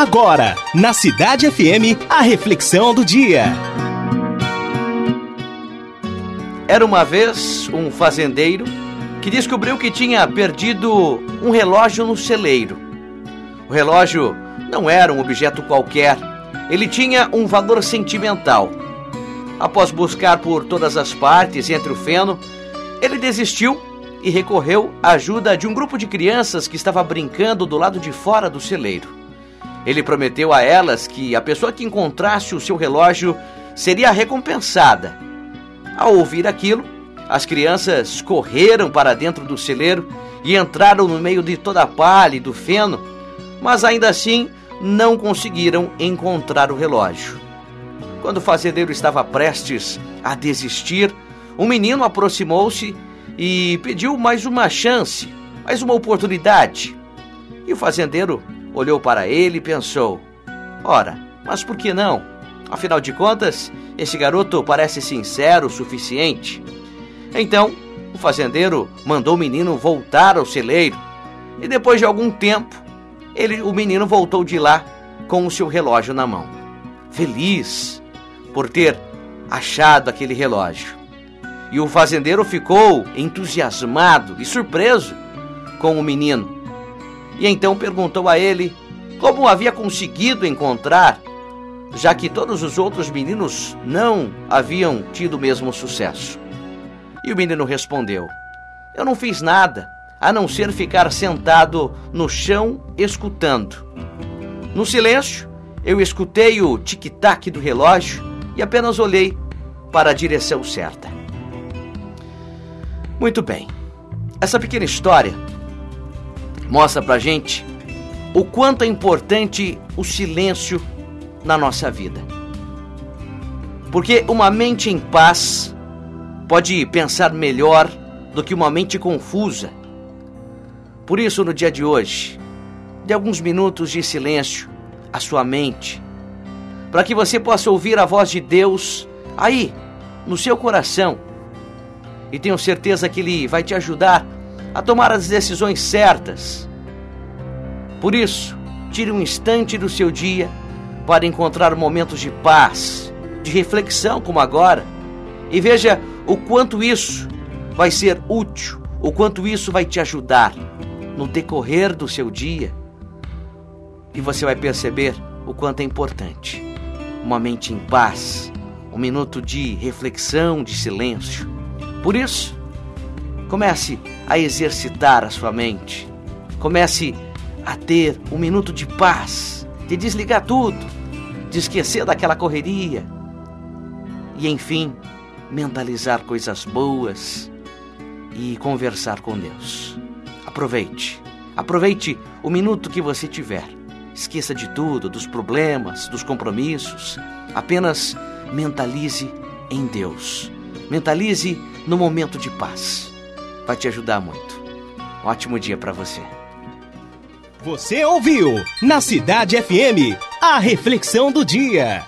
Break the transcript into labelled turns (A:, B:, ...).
A: Agora, na Cidade FM, a reflexão do dia.
B: Era uma vez um fazendeiro que descobriu que tinha perdido um relógio no celeiro. O relógio não era um objeto qualquer, ele tinha um valor sentimental. Após buscar por todas as partes entre o feno, ele desistiu e recorreu à ajuda de um grupo de crianças que estava brincando do lado de fora do celeiro. Ele prometeu a elas que a pessoa que encontrasse o seu relógio seria recompensada. Ao ouvir aquilo, as crianças correram para dentro do celeiro e entraram no meio de toda a palha e do feno, mas ainda assim não conseguiram encontrar o relógio. Quando o fazendeiro estava prestes a desistir, um menino aproximou-se e pediu mais uma chance, mais uma oportunidade. E o fazendeiro olhou para ele e pensou: Ora, mas por que não? Afinal de contas, esse garoto parece sincero o suficiente. Então, o fazendeiro mandou o menino voltar ao celeiro. E depois de algum tempo, ele, o menino voltou de lá com o seu relógio na mão. Feliz por ter achado aquele relógio. E o fazendeiro ficou entusiasmado e surpreso com o menino e então perguntou a ele como havia conseguido encontrar, já que todos os outros meninos não haviam tido o mesmo sucesso. E o menino respondeu: Eu não fiz nada a não ser ficar sentado no chão escutando. No silêncio, eu escutei o tic-tac do relógio e apenas olhei para a direção certa. Muito bem. Essa pequena história mostra pra gente o quanto é importante o silêncio na nossa vida. Porque uma mente em paz pode pensar melhor do que uma mente confusa. Por isso, no dia de hoje, dê alguns minutos de silêncio à sua mente, para que você possa ouvir a voz de Deus aí, no seu coração. E tenho certeza que Ele vai te ajudar a tomar as decisões certas. Por isso, tire um instante do seu dia para encontrar momentos de paz, de reflexão como agora, e veja o quanto isso vai ser útil, o quanto isso vai te ajudar no decorrer do seu dia. E você vai perceber o quanto é importante uma mente em paz, um minuto de reflexão, de silêncio. Por isso, comece a exercitar a sua mente. Comece a ter um minuto de paz, de desligar tudo, de esquecer daquela correria e, enfim, mentalizar coisas boas e conversar com Deus. Aproveite, aproveite o minuto que você tiver. Esqueça de tudo, dos problemas, dos compromissos. Apenas mentalize em Deus. Mentalize no momento de paz vai te ajudar muito. Um ótimo dia para você.
A: Você ouviu na Cidade FM a reflexão do dia.